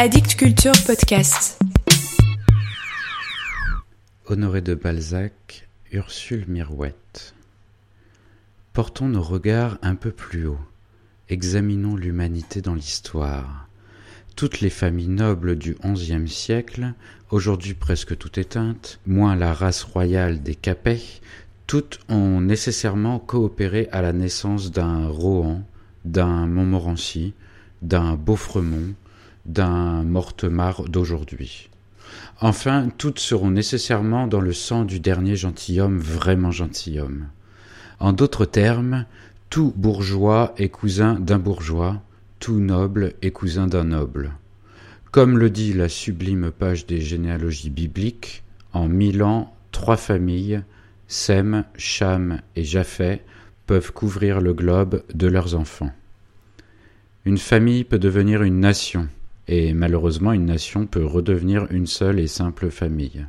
Addict Culture Podcast. Honoré de Balzac, Ursule Mirouette. Portons nos regards un peu plus haut. Examinons l'humanité dans l'histoire. Toutes les familles nobles du XIe siècle, aujourd'hui presque toutes éteintes, moins la race royale des Capets, toutes ont nécessairement coopéré à la naissance d'un Rohan, d'un Montmorency, d'un Beaufremont, d'un Mortemart d'aujourd'hui. Enfin, toutes seront nécessairement dans le sang du dernier gentilhomme vraiment gentilhomme. En d'autres termes, tout bourgeois est cousin d'un bourgeois, tout noble est cousin d'un noble. Comme le dit la sublime page des généalogies bibliques, en mille ans, trois familles, Sem, Cham et Japhet, peuvent couvrir le globe de leurs enfants. Une famille peut devenir une nation, et malheureusement une nation peut redevenir une seule et simple famille.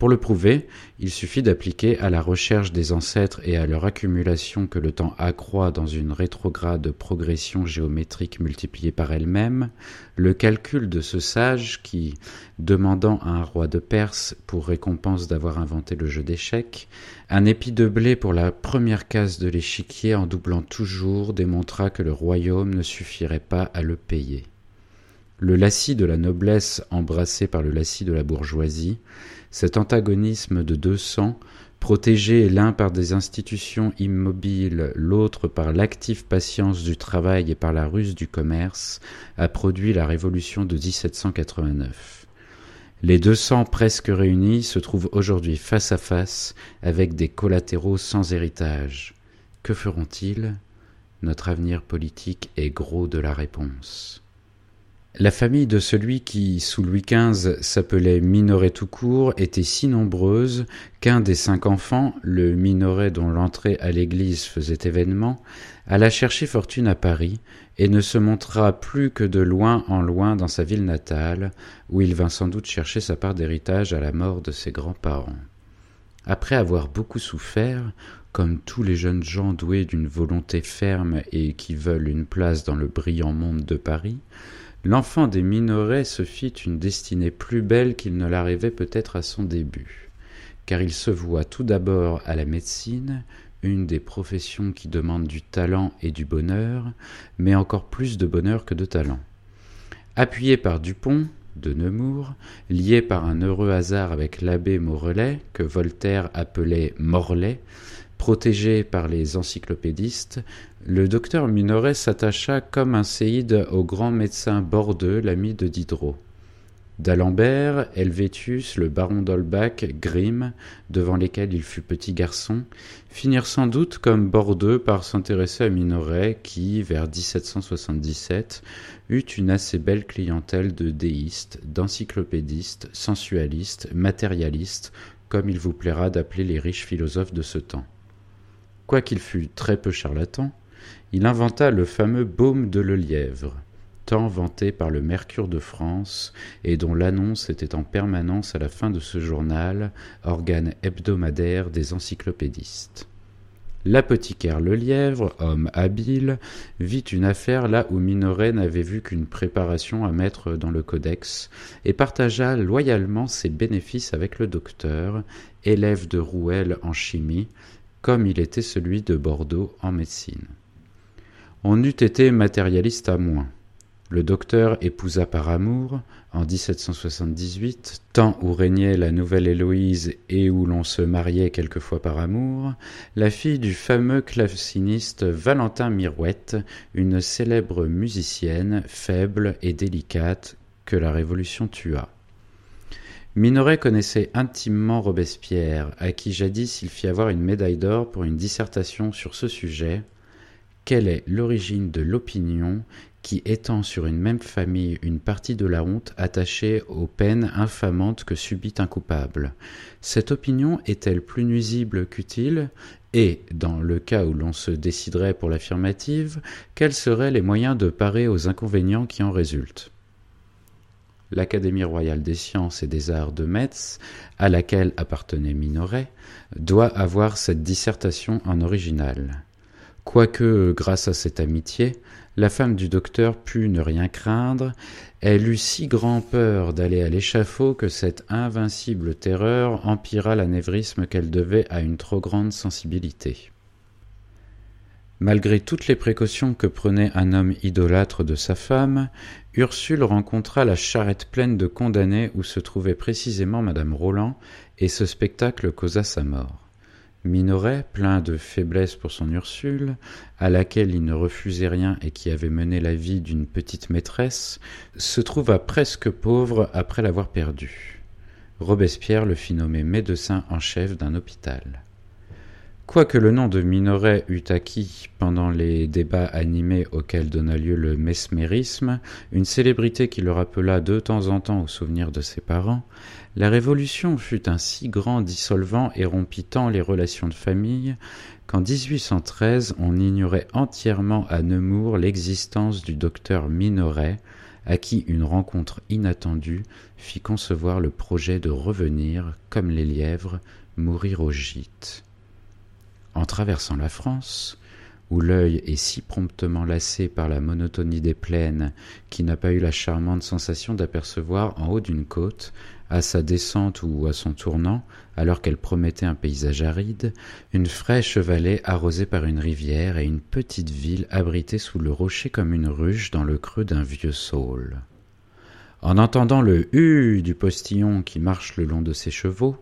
Pour le prouver, il suffit d'appliquer à la recherche des ancêtres et à leur accumulation que le temps accroît dans une rétrograde progression géométrique multipliée par elle-même, le calcul de ce sage qui, demandant à un roi de Perse pour récompense d'avoir inventé le jeu d'échecs, un épi de blé pour la première case de l'échiquier en doublant toujours démontra que le royaume ne suffirait pas à le payer. Le lacis de la noblesse embrassé par le lacis de la bourgeoisie, cet antagonisme de deux sangs, protégés l'un par des institutions immobiles, l'autre par l'active patience du travail et par la ruse du commerce, a produit la révolution de 1789. Les deux sangs presque réunis se trouvent aujourd'hui face à face avec des collatéraux sans héritage. Que feront-ils? Notre avenir politique est gros de la réponse. La famille de celui qui, sous Louis XV, s'appelait Minoret tout court, était si nombreuse qu'un des cinq enfants, le Minoret dont l'entrée à l'église faisait événement, alla chercher fortune à Paris et ne se montra plus que de loin en loin dans sa ville natale, où il vint sans doute chercher sa part d'héritage à la mort de ses grands-parents. Après avoir beaucoup souffert, comme tous les jeunes gens doués d'une volonté ferme et qui veulent une place dans le brillant monde de Paris, l'enfant des Minoret se fit une destinée plus belle qu'il ne l'arrivait peut-être à son début, car il se voit tout d'abord à la médecine, une des professions qui demandent du talent et du bonheur, mais encore plus de bonheur que de talent. Appuyé par Dupont, de Nemours, lié par un heureux hasard avec l'abbé Morellet, que Voltaire appelait Morlaix, Protégé par les encyclopédistes, le docteur Minoret s'attacha comme un séide au grand médecin Bordeux, l'ami de Diderot. D'Alembert, Helvétius, le baron d'Holbach, Grimm, devant lesquels il fut petit garçon, finirent sans doute comme Bordeux par s'intéresser à Minoret qui, vers 1777, eut une assez belle clientèle de déistes, d'encyclopédistes, sensualistes, matérialistes, comme il vous plaira d'appeler les riches philosophes de ce temps. Quoiqu'il fût très peu charlatan, il inventa le fameux baume de Lelièvre, tant vanté par le Mercure de France et dont l'annonce était en permanence à la fin de ce journal, organe hebdomadaire des encyclopédistes. L'apothicaire Lelièvre, homme habile, vit une affaire là où Minoret n'avait vu qu'une préparation à mettre dans le codex, et partagea loyalement ses bénéfices avec le docteur, élève de Rouelle en chimie, comme il était celui de Bordeaux en médecine. On eût été matérialiste à moins. Le docteur épousa par amour, en 1778, temps où régnait la nouvelle Héloïse et où l'on se mariait quelquefois par amour, la fille du fameux claveciniste Valentin Mirouette, une célèbre musicienne, faible et délicate, que la Révolution tua. Minoret connaissait intimement Robespierre, à qui jadis il fit avoir une médaille d'or pour une dissertation sur ce sujet. Quelle est l'origine de l'opinion qui étend sur une même famille une partie de la honte attachée aux peines infamantes que subit un coupable. Cette opinion est-elle plus nuisible qu'utile? Et, dans le cas où l'on se déciderait pour l'affirmative, quels seraient les moyens de parer aux inconvénients qui en résultent? l'Académie royale des sciences et des arts de Metz, à laquelle appartenait Minoret, doit avoir cette dissertation en original. Quoique, grâce à cette amitié, la femme du docteur put ne rien craindre, elle eut si grand peur d'aller à l'échafaud que cette invincible terreur empira l'anévrisme qu'elle devait à une trop grande sensibilité. Malgré toutes les précautions que prenait un homme idolâtre de sa femme, Ursule rencontra la charrette pleine de condamnés où se trouvait précisément madame Roland, et ce spectacle causa sa mort. Minoret, plein de faiblesse pour son Ursule, à laquelle il ne refusait rien et qui avait mené la vie d'une petite maîtresse, se trouva presque pauvre après l'avoir perdue. Robespierre le fit nommer médecin en chef d'un hôpital. Quoique le nom de Minoret eût acquis, pendant les débats animés auxquels donna lieu le mesmérisme, une célébrité qui le rappela de temps en temps au souvenir de ses parents, la Révolution fut un si grand dissolvant et rompit tant les relations de famille qu'en 1813 on ignorait entièrement à Nemours l'existence du docteur Minoret, à qui une rencontre inattendue fit concevoir le projet de revenir, comme les lièvres, mourir au gîte. En traversant la France, où l'œil est si promptement lassé par la monotonie des plaines qui n'a pas eu la charmante sensation d'apercevoir en haut d'une côte, à sa descente ou à son tournant, alors qu'elle promettait un paysage aride, une fraîche vallée arrosée par une rivière et une petite ville abritée sous le rocher comme une ruche dans le creux d'un vieux saule. En entendant le hu du postillon qui marche le long de ses chevaux,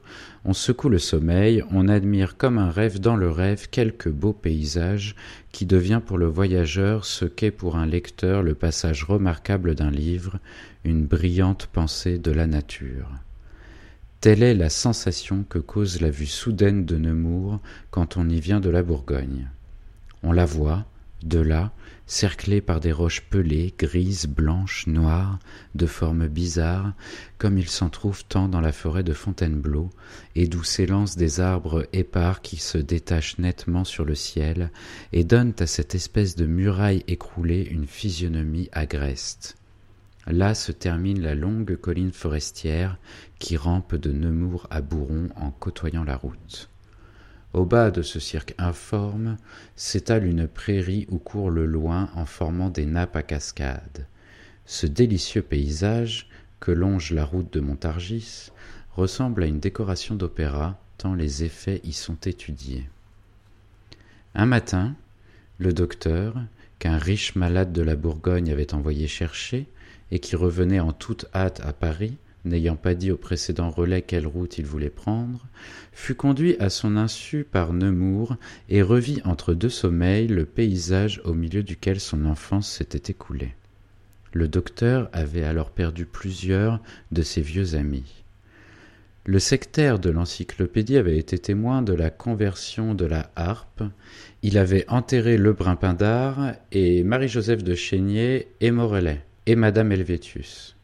on secoue le sommeil, on admire comme un rêve dans le rêve quelque beau paysage qui devient pour le voyageur ce qu'est pour un lecteur le passage remarquable d'un livre, une brillante pensée de la nature. Telle est la sensation que cause la vue soudaine de Nemours quand on y vient de la Bourgogne. On la voit, de là, cerclée par des roches pelées, grises, blanches, noires, de formes bizarres, comme il s'en trouve tant dans la forêt de Fontainebleau, et d'où s'élancent des arbres épars qui se détachent nettement sur le ciel, et donnent à cette espèce de muraille écroulée une physionomie agreste. Là se termine la longue colline forestière qui rampe de Nemours à Bourron en côtoyant la route. Au bas de ce cirque informe s'étale une prairie où court le loin en formant des nappes à cascades. Ce délicieux paysage, que longe la route de Montargis, ressemble à une décoration d'opéra, tant les effets y sont étudiés. Un matin, le docteur, qu'un riche malade de la Bourgogne avait envoyé chercher, et qui revenait en toute hâte à Paris, n'ayant pas dit au précédent relais quelle route il voulait prendre, fut conduit à son insu par Nemours et revit entre deux sommeils le paysage au milieu duquel son enfance s'était écoulée. Le docteur avait alors perdu plusieurs de ses vieux amis. Le sectaire de l'encyclopédie avait été témoin de la conversion de la harpe. Il avait enterré Lebrun Pindar et Marie-Joseph de Chénier et Morellet et Madame Helvétius.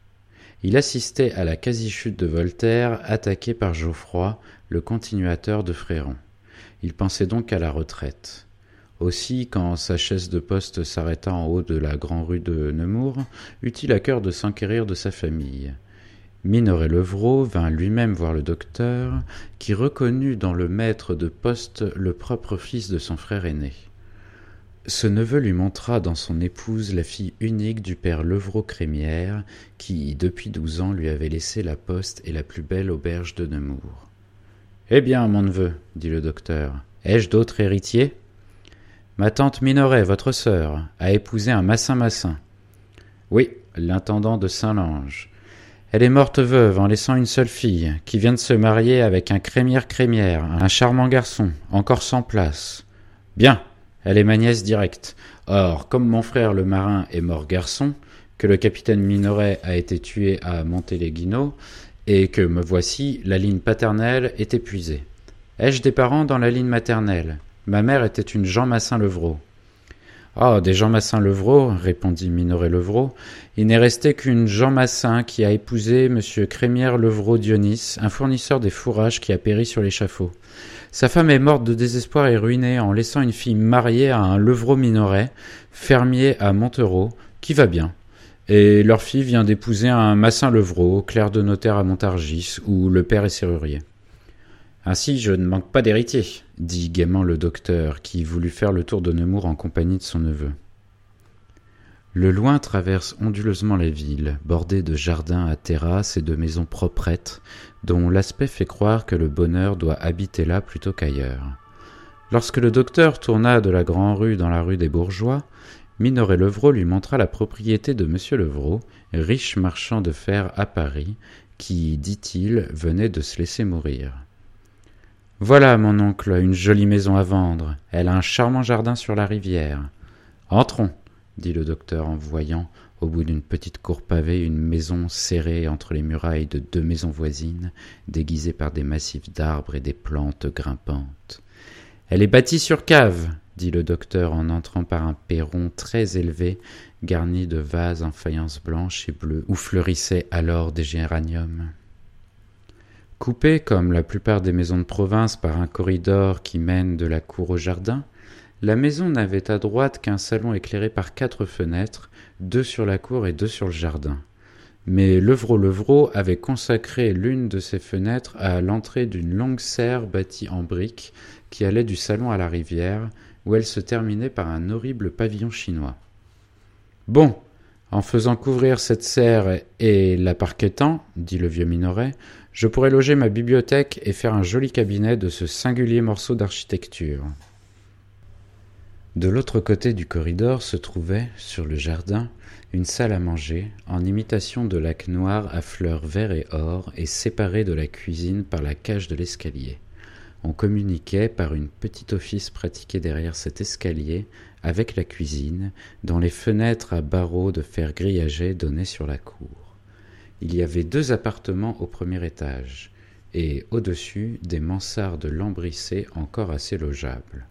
Il assistait à la quasi-chute de Voltaire, attaqué par Geoffroy, le continuateur de Fréron. Il pensait donc à la retraite. Aussi, quand sa chaise de poste s'arrêta en haut de la grande rue de Nemours, eut-il à cœur de s'enquérir de sa famille. Minoret Levrault vint lui-même voir le docteur, qui reconnut dans le maître de poste le propre fils de son frère aîné. Ce neveu lui montra dans son épouse la fille unique du père Levrault-Crémière, qui, depuis douze ans, lui avait laissé la poste et la plus belle auberge de Nemours. Eh bien, mon neveu, dit le docteur, ai-je d'autres héritiers? Ma tante Minoret, votre sœur, a épousé un Massin-Massin. Oui, l'intendant de Saint-Lange. Elle est morte veuve en laissant une seule fille, qui vient de se marier avec un Crémière-Crémière, un charmant garçon, encore sans place. Bien, elle est ma nièce directe. Or, comme mon frère le marin est mort garçon, que le capitaine Minoret a été tué à Montéléguino, et que me voici, la ligne paternelle est épuisée. Ai-je des parents dans la ligne maternelle? Ma mère était une Jean Massin Levrault. Ah, des Jean Massin Levrault, répondit Minoret Levrault. Il n'est resté qu'une Jean Massin qui a épousé M. Crémière Levrault Dionis, un fournisseur des fourrages qui a péri sur l'échafaud. Sa femme est morte de désespoir et ruinée en laissant une fille mariée à un Levrault Minoret, fermier à Montereau, qui va bien. Et leur fille vient d'épouser un Massin Levrault, clerc de notaire à Montargis, où le père est serrurier. Ainsi je ne manque pas d'héritier, dit gaiement le docteur, qui voulut faire le tour de Nemours en compagnie de son neveu. Le loin traverse onduleusement la ville, bordée de jardins à terrasses et de maisons proprettes, dont l'aspect fait croire que le bonheur doit habiter là plutôt qu'ailleurs. Lorsque le docteur tourna de la grande rue dans la rue des Bourgeois, Minoret Levrault lui montra la propriété de M. Levrault, riche marchand de fer à Paris, qui, dit-il, venait de se laisser mourir. Voilà, mon oncle, une jolie maison à vendre. Elle a un charmant jardin sur la rivière. Entrons, dit le docteur en voyant, au bout d'une petite cour pavée, une maison serrée entre les murailles de deux maisons voisines, déguisée par des massifs d'arbres et des plantes grimpantes. Elle est bâtie sur cave, dit le docteur en entrant par un perron très élevé, garni de vases en faïence blanche et bleue, où fleurissaient alors des géraniums. Coupée, comme la plupart des maisons de province, par un corridor qui mène de la cour au jardin, la maison n'avait à droite qu'un salon éclairé par quatre fenêtres, deux sur la cour et deux sur le jardin. Mais Levrault Levrault avait consacré l'une de ces fenêtres à l'entrée d'une longue serre bâtie en briques qui allait du salon à la rivière, où elle se terminait par un horrible pavillon chinois. Bon, en faisant couvrir cette serre et la parquetant, dit le vieux Minoret, je pourrais loger ma bibliothèque et faire un joli cabinet de ce singulier morceau d'architecture. De l'autre côté du corridor se trouvait, sur le jardin, une salle à manger, en imitation de lac noir à fleurs vert et or, et séparée de la cuisine par la cage de l'escalier. On communiquait par une petite office pratiquée derrière cet escalier avec la cuisine, dont les fenêtres à barreaux de fer grillagé donnaient sur la cour. Il y avait deux appartements au premier étage, et au-dessus des mansardes lambrissées encore assez logeables.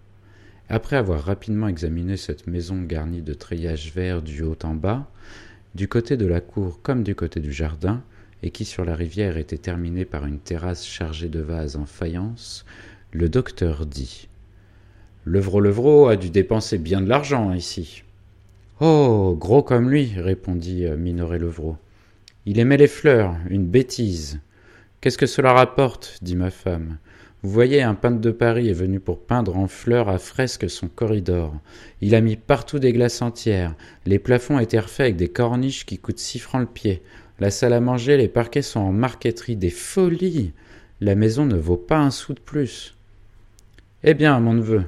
Après avoir rapidement examiné cette maison garnie de treillages verts du haut en bas, du côté de la cour comme du côté du jardin, et qui sur la rivière était terminée par une terrasse chargée de vases en faïence, le docteur dit Levrault Levrault a dû dépenser bien de l'argent ici. Oh, gros comme lui, répondit euh, Minoret Levrault. Il aimait les fleurs, une bêtise. Qu'est-ce que cela rapporte? dit ma femme. Vous voyez, un peintre de Paris est venu pour peindre en fleurs à fresque son corridor. Il a mis partout des glaces entières. Les plafonds étaient refaits avec des corniches qui coûtent six francs le pied. La salle à manger, les parquets sont en marqueterie. Des folies La maison ne vaut pas un sou de plus. Eh bien, mon neveu,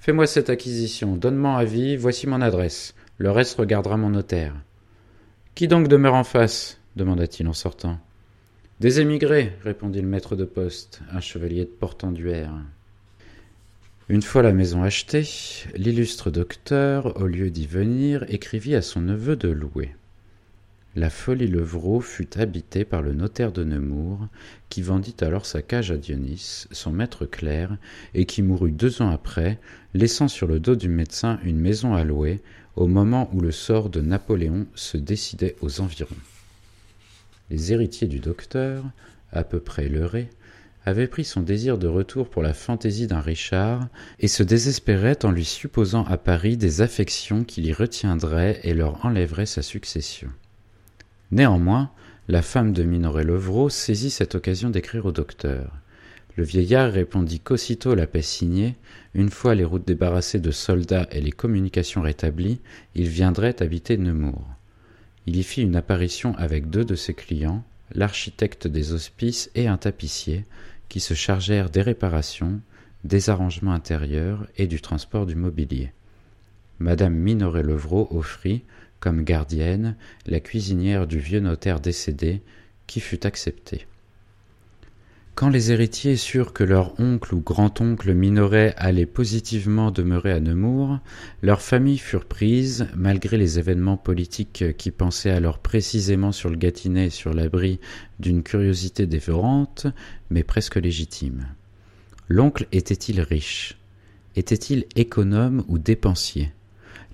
fais-moi cette acquisition, donne-moi avis, voici mon adresse. Le reste regardera mon notaire. Qui donc demeure en face? demanda-t-il en sortant. Des émigrés, répondit le maître de poste, un chevalier de portenduère. Une fois la maison achetée, l'illustre docteur, au lieu d'y venir, écrivit à son neveu de louer. La folie Levrault fut habitée par le notaire de Nemours, qui vendit alors sa cage à Dionis, son maître clerc, et qui mourut deux ans après, laissant sur le dos du médecin une maison à louer, au moment où le sort de Napoléon se décidait aux environs. Les héritiers du docteur, à peu près leurrés, avaient pris son désir de retour pour la fantaisie d'un Richard, et se désespéraient en lui supposant à Paris des affections qui l'y retiendraient et leur enlèveraient sa succession. Néanmoins, la femme de Minoret Levrault saisit cette occasion d'écrire au docteur. Le vieillard répondit qu'aussitôt la paix signée, une fois les routes débarrassées de soldats et les communications rétablies, il viendrait habiter Nemours. Il y fit une apparition avec deux de ses clients, l'architecte des hospices et un tapissier, qui se chargèrent des réparations, des arrangements intérieurs et du transport du mobilier. Madame Minoret Levrault offrit, comme gardienne, la cuisinière du vieux notaire décédé, qui fut acceptée. Quand les héritiers surent que leur oncle ou grand-oncle Minoret allait positivement demeurer à Nemours, leurs familles furent prises, malgré les événements politiques qui pensaient alors précisément sur le Gâtinais et sur l'abri d'une curiosité dévorante, mais presque légitime. L'oncle était-il riche? Était-il économe ou dépensier?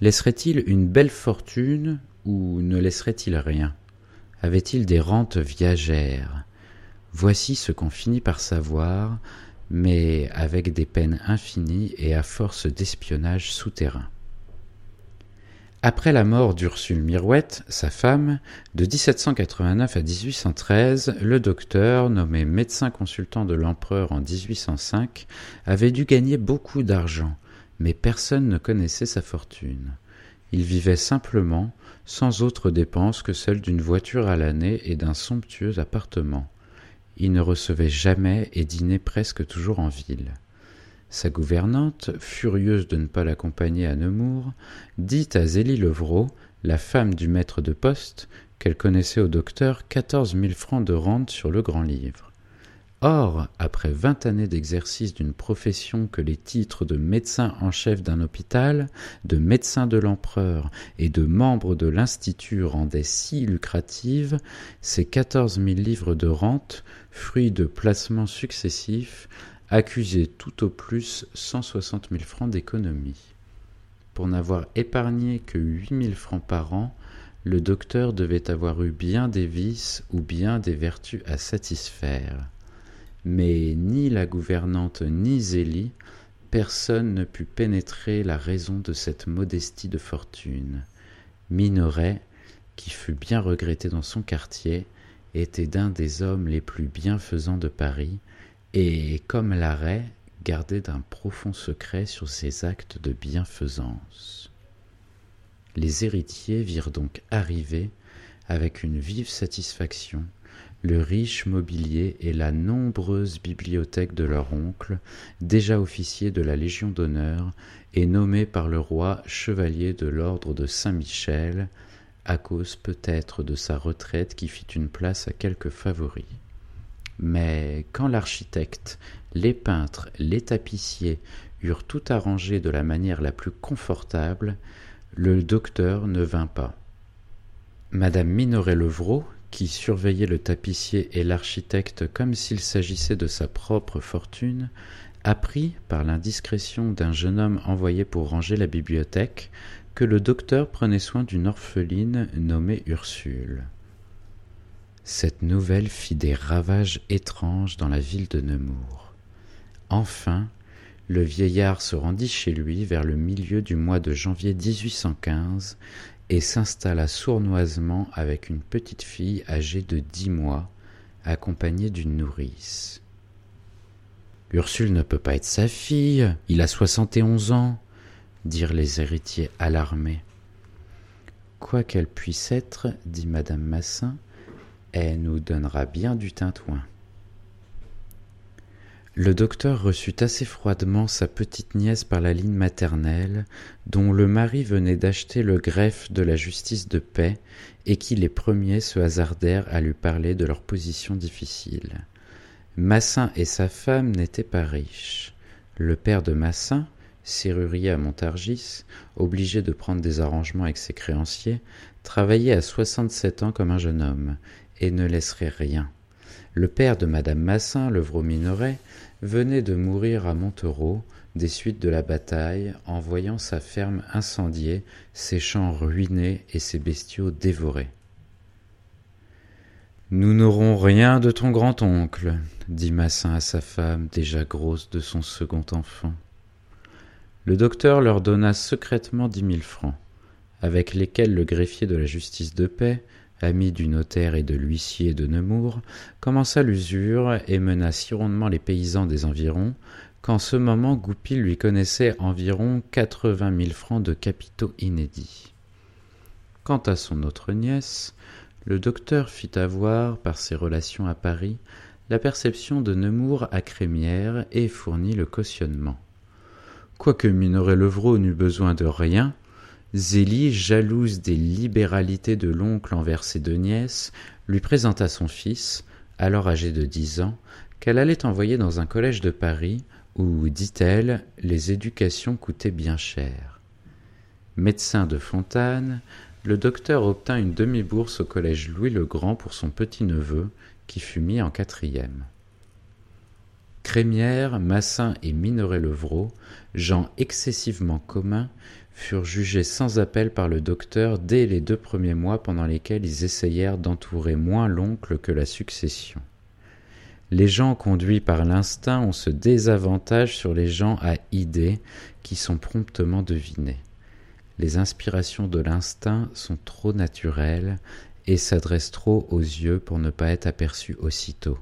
Laisserait-il une belle fortune ou ne laisserait-il rien? Avait-il des rentes viagères? Voici ce qu'on finit par savoir, mais avec des peines infinies et à force d'espionnage souterrain. Après la mort d'Ursule Mirouette, sa femme, de 1789 à 1813, le docteur, nommé médecin consultant de l'empereur en 1805, avait dû gagner beaucoup d'argent, mais personne ne connaissait sa fortune. Il vivait simplement, sans autre dépense que celle d'une voiture à l'année et d'un somptueux appartement. Il ne recevait jamais et dînait presque toujours en ville. Sa gouvernante, furieuse de ne pas l'accompagner à Nemours, dit à Zélie Levrault, la femme du maître de poste, qu'elle connaissait au docteur quatorze mille francs de rente sur le grand livre. Or, après vingt années d'exercice d'une profession que les titres de médecin en chef d'un hôpital, de médecin de l'empereur et de membre de l'Institut rendaient si lucratives, ces quatorze mille livres de rente, fruits de placements successifs, accusaient tout au plus cent soixante mille francs d'économie. Pour n'avoir épargné que huit mille francs par an, le docteur devait avoir eu bien des vices ou bien des vertus à satisfaire mais ni la gouvernante ni Zélie, personne ne put pénétrer la raison de cette modestie de fortune. Minoret, qui fut bien regretté dans son quartier, était d'un des hommes les plus bienfaisants de Paris, et, comme l'arrêt, gardait d'un profond secret sur ses actes de bienfaisance. Les héritiers virent donc arriver, avec une vive satisfaction, le riche mobilier et la nombreuse bibliothèque de leur oncle, déjà officier de la Légion d'honneur et nommé par le roi chevalier de l'ordre de Saint-Michel, à cause peut-être de sa retraite qui fit une place à quelques favoris. Mais quand l'architecte, les peintres, les tapissiers eurent tout arrangé de la manière la plus confortable, le docteur ne vint pas. Madame Minoret-Levrault, qui surveillait le tapissier et l'architecte comme s'il s'agissait de sa propre fortune, apprit, par l'indiscrétion d'un jeune homme envoyé pour ranger la bibliothèque, que le docteur prenait soin d'une orpheline nommée Ursule. Cette nouvelle fit des ravages étranges dans la ville de Nemours. Enfin, le vieillard se rendit chez lui vers le milieu du mois de janvier 1815 et s'installa sournoisement avec une petite fille âgée de dix mois, accompagnée d'une nourrice. Ursule ne peut pas être sa fille, il a soixante et onze ans, dirent les héritiers alarmés. Quoi qu'elle puisse être, dit madame Massin, elle nous donnera bien du tintouin. Le docteur reçut assez froidement sa petite nièce par la ligne maternelle, dont le mari venait d'acheter le greffe de la justice de paix, et qui les premiers se hasardèrent à lui parler de leur position difficile. Massin et sa femme n'étaient pas riches. Le père de Massin, serrurier à Montargis, obligé de prendre des arrangements avec ses créanciers, travaillait à soixante-sept ans comme un jeune homme, et ne laisserait rien. Le père de madame Massin, Levrault Minoret, venait de mourir à Montereau des suites de la bataille en voyant sa ferme incendiée, ses champs ruinés et ses bestiaux dévorés. Nous n'aurons rien de ton grand-oncle, dit Massin à sa femme, déjà grosse de son second enfant. Le docteur leur donna secrètement dix mille francs, avec lesquels le greffier de la justice de paix ami du notaire et de l'huissier de Nemours, commença l'usure et mena si rondement les paysans des environs qu'en ce moment Goupil lui connaissait environ quatre-vingt mille francs de capitaux inédits. Quant à son autre nièce, le docteur fit avoir, par ses relations à Paris, la perception de Nemours à Crémière et fournit le cautionnement. Quoique Minoret Levrault n'eût besoin de rien, Zélie, jalouse des libéralités de l'oncle envers ses deux nièces, lui présenta son fils, alors âgé de dix ans, qu'elle allait envoyer dans un collège de Paris où, dit-elle, les éducations coûtaient bien cher. Médecin de Fontane, le docteur obtint une demi-bourse au collège Louis le Grand pour son petit-neveu, qui fut mis en quatrième. Crémière, Massin et Minoret-Levrault, gens excessivement communs, furent jugés sans appel par le docteur dès les deux premiers mois pendant lesquels ils essayèrent d'entourer moins l'oncle que la succession. Les gens conduits par l'instinct ont ce désavantage sur les gens à idées qui sont promptement devinés. les inspirations de l'instinct sont trop naturelles et s'adressent trop aux yeux pour ne pas être aperçues aussitôt.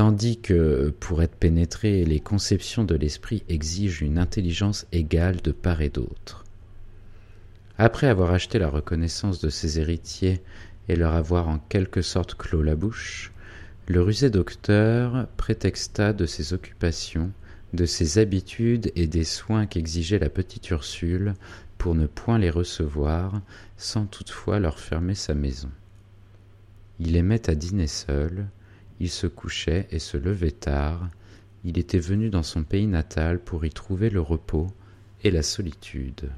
Tandis que, pour être pénétrées, les conceptions de l'esprit exigent une intelligence égale de part et d'autre. Après avoir acheté la reconnaissance de ses héritiers et leur avoir en quelque sorte clos la bouche, le rusé docteur prétexta de ses occupations, de ses habitudes et des soins qu'exigeait la petite Ursule pour ne point les recevoir, sans toutefois leur fermer sa maison. Il aimait à dîner seul, il se couchait et se levait tard, il était venu dans son pays natal pour y trouver le repos et la solitude.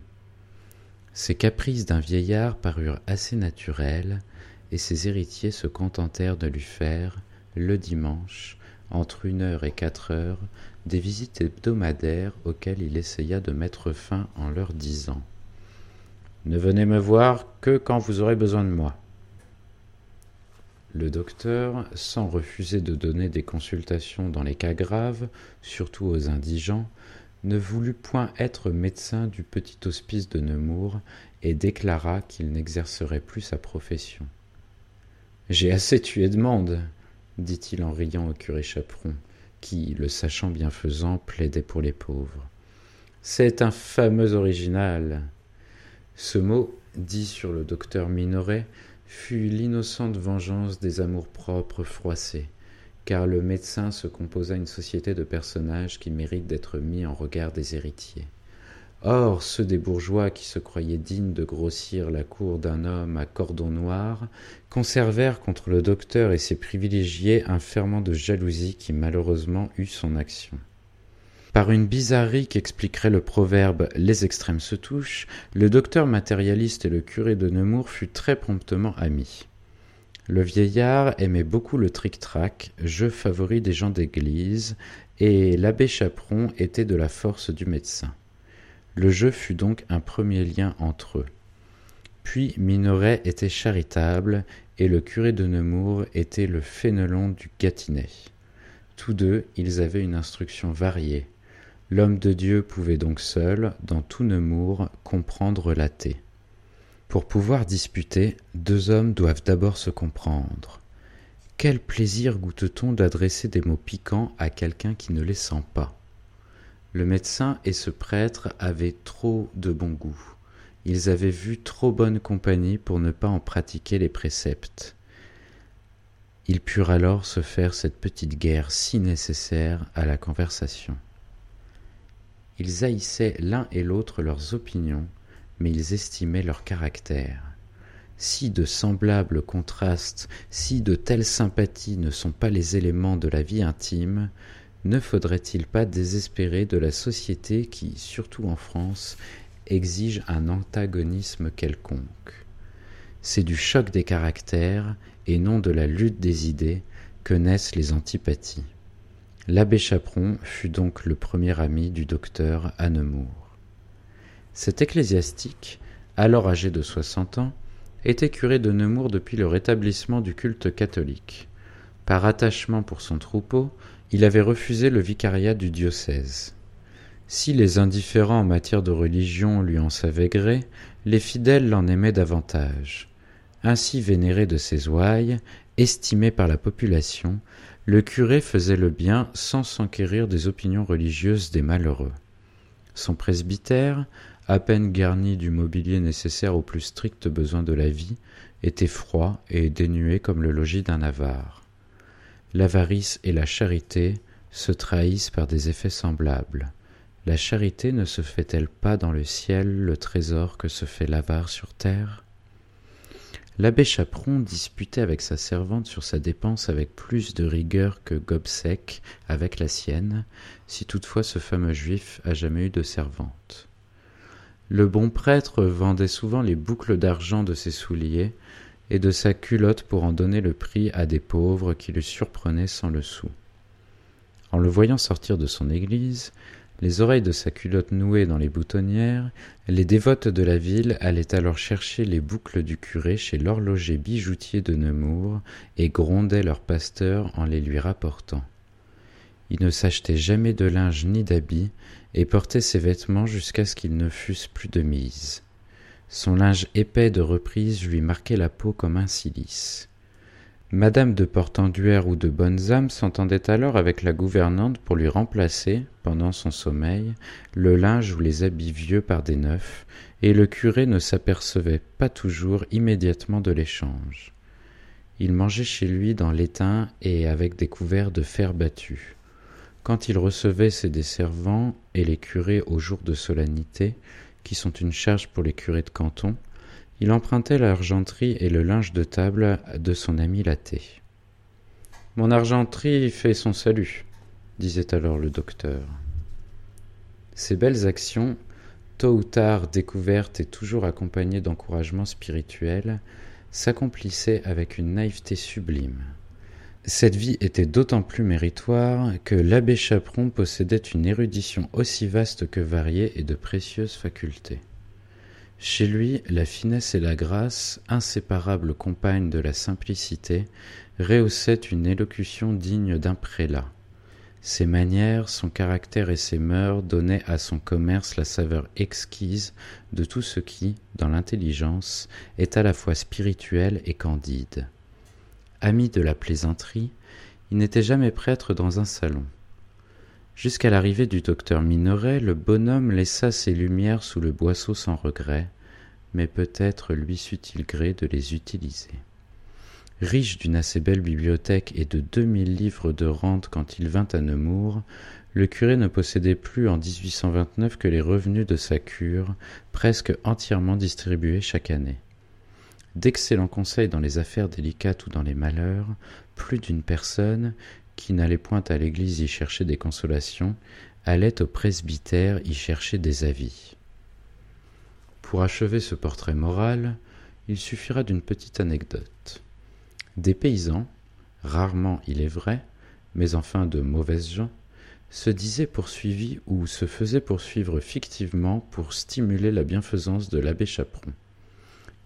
Ces caprices d'un vieillard parurent assez naturels, et ses héritiers se contentèrent de lui faire, le dimanche, entre une heure et quatre heures, des visites hebdomadaires auxquelles il essaya de mettre fin en leur disant ne venez me voir que quand vous aurez besoin de moi. Le docteur, sans refuser de donner des consultations dans les cas graves, surtout aux indigents, ne voulut point être médecin du petit hospice de Nemours et déclara qu'il n'exercerait plus sa profession. J'ai assez tué de monde, dit-il en riant au curé Chaperon, qui, le sachant bienfaisant, plaidait pour les pauvres. C'est un fameux original. Ce mot, dit sur le docteur Minoret, fut l'innocente vengeance des amours-propres froissés, car le médecin se composa une société de personnages qui méritent d'être mis en regard des héritiers. Or, ceux des bourgeois qui se croyaient dignes de grossir la cour d'un homme à cordon noir conservèrent contre le docteur et ses privilégiés un ferment de jalousie qui malheureusement eut son action. Par une bizarrerie qu'expliquerait le proverbe Les extrêmes se touchent, le docteur matérialiste et le curé de Nemours furent très promptement amis. Le vieillard aimait beaucoup le tric-trac, jeu favori des gens d'église, et l'abbé Chaperon était de la force du médecin. Le jeu fut donc un premier lien entre eux. Puis Minoret était charitable, et le curé de Nemours était le fénelon du Gâtinais. Tous deux, ils avaient une instruction variée, L'homme de Dieu pouvait donc seul, dans tout Nemours, comprendre l'athée. Pour pouvoir disputer, deux hommes doivent d'abord se comprendre. Quel plaisir goûte-t-on d'adresser des mots piquants à quelqu'un qui ne les sent pas? Le médecin et ce prêtre avaient trop de bon goût. Ils avaient vu trop bonne compagnie pour ne pas en pratiquer les préceptes. Ils purent alors se faire cette petite guerre si nécessaire à la conversation. Ils haïssaient l'un et l'autre leurs opinions, mais ils estimaient leur caractère. Si de semblables contrastes, si de telles sympathies ne sont pas les éléments de la vie intime, ne faudrait-il pas désespérer de la société qui, surtout en France, exige un antagonisme quelconque? C'est du choc des caractères, et non de la lutte des idées, que naissent les antipathies. L'abbé Chaperon fut donc le premier ami du docteur à Cet ecclésiastique, alors âgé de soixante ans, était curé de Nemours depuis le rétablissement du culte catholique. Par attachement pour son troupeau, il avait refusé le vicariat du diocèse. Si les indifférents en matière de religion lui en savaient gré, les fidèles l'en aimaient davantage. Ainsi vénéré de ses ouailles, estimé par la population, le curé faisait le bien sans s'enquérir des opinions religieuses des malheureux. Son presbytère, à peine garni du mobilier nécessaire aux plus stricts besoins de la vie, était froid et dénué comme le logis d'un avare. L'avarice et la charité se trahissent par des effets semblables. La charité ne se fait-elle pas dans le ciel le trésor que se fait l'avare sur terre? L'abbé Chaperon disputait avec sa servante sur sa dépense avec plus de rigueur que Gobseck avec la sienne, si toutefois ce fameux juif a jamais eu de servante. Le bon prêtre vendait souvent les boucles d'argent de ses souliers et de sa culotte pour en donner le prix à des pauvres qui le surprenaient sans le sou. En le voyant sortir de son église, les oreilles de sa culotte nouées dans les boutonnières, les dévotes de la ville allaient alors chercher les boucles du curé chez l'horloger bijoutier de Nemours et grondaient leur pasteur en les lui rapportant. Il ne s'achetait jamais de linge ni d'habits et portait ses vêtements jusqu'à ce qu'ils ne fussent plus de mise. Son linge épais de reprise lui marquait la peau comme un cilice. Madame de Portenduère ou de Bonnes-Âmes s'entendait alors avec la gouvernante pour lui remplacer, pendant son sommeil, le linge ou les habits vieux par des neufs, et le curé ne s'apercevait pas toujours immédiatement de l'échange. Il mangeait chez lui dans l'étain et avec des couverts de fer battu. Quand il recevait ses desservants et les curés aux jours de solennité, qui sont une charge pour les curés de canton, il empruntait l'argenterie et le linge de table de son ami Laté. Mon argenterie fait son salut, disait alors le docteur. Ces belles actions, tôt ou tard découvertes et toujours accompagnées d'encouragements spirituels, s'accomplissaient avec une naïveté sublime. Cette vie était d'autant plus méritoire que l'abbé Chaperon possédait une érudition aussi vaste que variée et de précieuses facultés. Chez lui, la finesse et la grâce, inséparables compagnes de la simplicité, rehaussaient une élocution digne d'un prélat. Ses manières, son caractère et ses mœurs donnaient à son commerce la saveur exquise de tout ce qui, dans l'intelligence, est à la fois spirituel et candide. Ami de la plaisanterie, il n'était jamais prêtre dans un salon. Jusqu'à l'arrivée du docteur Minoret, le bonhomme laissa ses lumières sous le boisseau sans regret, mais peut-être lui sut-il gré de les utiliser. Riche d'une assez belle bibliothèque et de deux mille livres de rente quand il vint à Nemours, le curé ne possédait plus en 1829 que les revenus de sa cure, presque entièrement distribués chaque année. D'excellents conseils dans les affaires délicates ou dans les malheurs, plus d'une personne, qui n'allait point à l'église y chercher des consolations, allait au presbytère y chercher des avis. Pour achever ce portrait moral, il suffira d'une petite anecdote. Des paysans, rarement il est vrai, mais enfin de mauvaises gens, se disaient poursuivis ou se faisaient poursuivre fictivement pour stimuler la bienfaisance de l'abbé Chaperon.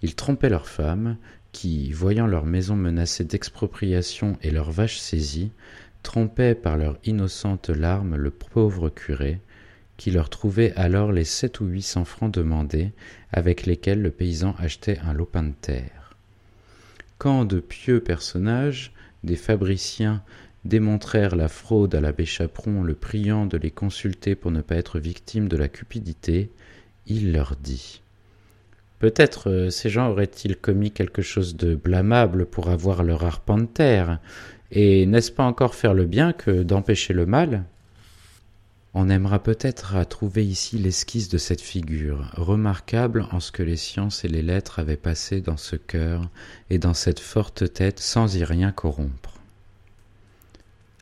Ils trompaient leurs femmes, qui, voyant leur maison menacée d'expropriation et leurs vaches saisies, trompaient par leurs innocentes larmes le pauvre curé, qui leur trouvait alors les sept ou huit cents francs demandés, avec lesquels le paysan achetait un lopin de terre. Quand de pieux personnages, des fabriciens, démontrèrent la fraude à l'abbé Chaperon, le priant de les consulter pour ne pas être victimes de la cupidité, il leur dit Peut-être euh, ces gens auraient-ils commis quelque chose de blâmable pour avoir leur arpent et n'est-ce pas encore faire le bien que d'empêcher le mal On aimera peut-être à trouver ici l'esquisse de cette figure, remarquable en ce que les sciences et les lettres avaient passé dans ce cœur et dans cette forte tête sans y rien corrompre.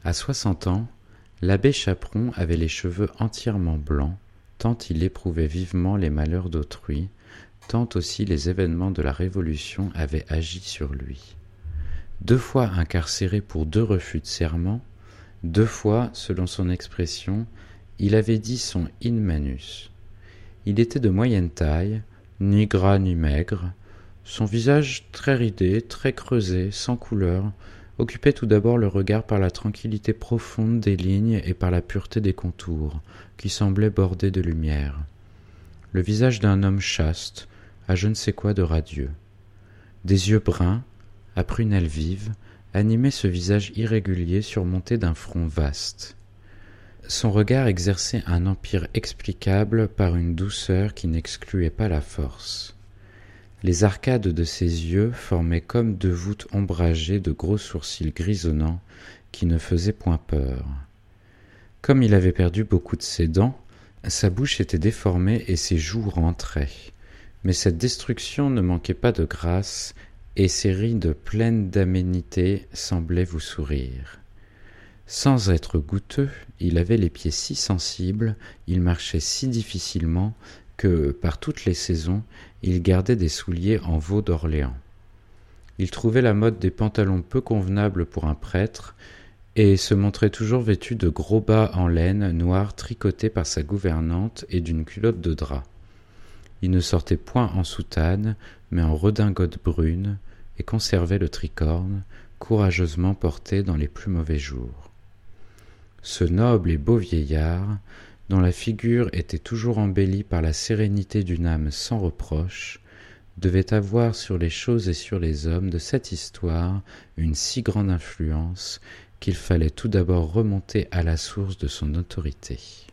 À soixante ans, l'abbé Chaperon avait les cheveux entièrement blancs, tant il éprouvait vivement les malheurs d'autrui, tant aussi les événements de la Révolution avaient agi sur lui. Deux fois incarcéré pour deux refus de serment, deux fois, selon son expression, il avait dit son in manus. Il était de moyenne taille, ni gras ni maigre, son visage très ridé, très creusé, sans couleur, occupait tout d'abord le regard par la tranquillité profonde des lignes et par la pureté des contours, qui semblaient bordés de lumière. Le visage d'un homme chaste, à je ne sais quoi de radieux. Des yeux bruns, à prunelles vives, animaient ce visage irrégulier surmonté d'un front vaste. Son regard exerçait un empire explicable par une douceur qui n'excluait pas la force. Les arcades de ses yeux formaient comme deux voûtes ombragées de gros sourcils grisonnants qui ne faisaient point peur. Comme il avait perdu beaucoup de ses dents, sa bouche était déformée et ses joues rentraient. Mais cette destruction ne manquait pas de grâce, et ses rides pleines d'aménité semblaient vous sourire. Sans être goûteux, il avait les pieds si sensibles, il marchait si difficilement, que, par toutes les saisons, il gardait des souliers en veau d'Orléans. Il trouvait la mode des pantalons peu convenables pour un prêtre, et se montrait toujours vêtu de gros bas en laine noire tricotés par sa gouvernante et d'une culotte de drap. Il ne sortait point en soutane, mais en redingote brune, et conservait le tricorne, courageusement porté dans les plus mauvais jours. Ce noble et beau vieillard, dont la figure était toujours embellie par la sérénité d'une âme sans reproche, devait avoir sur les choses et sur les hommes de cette histoire une si grande influence qu'il fallait tout d'abord remonter à la source de son autorité.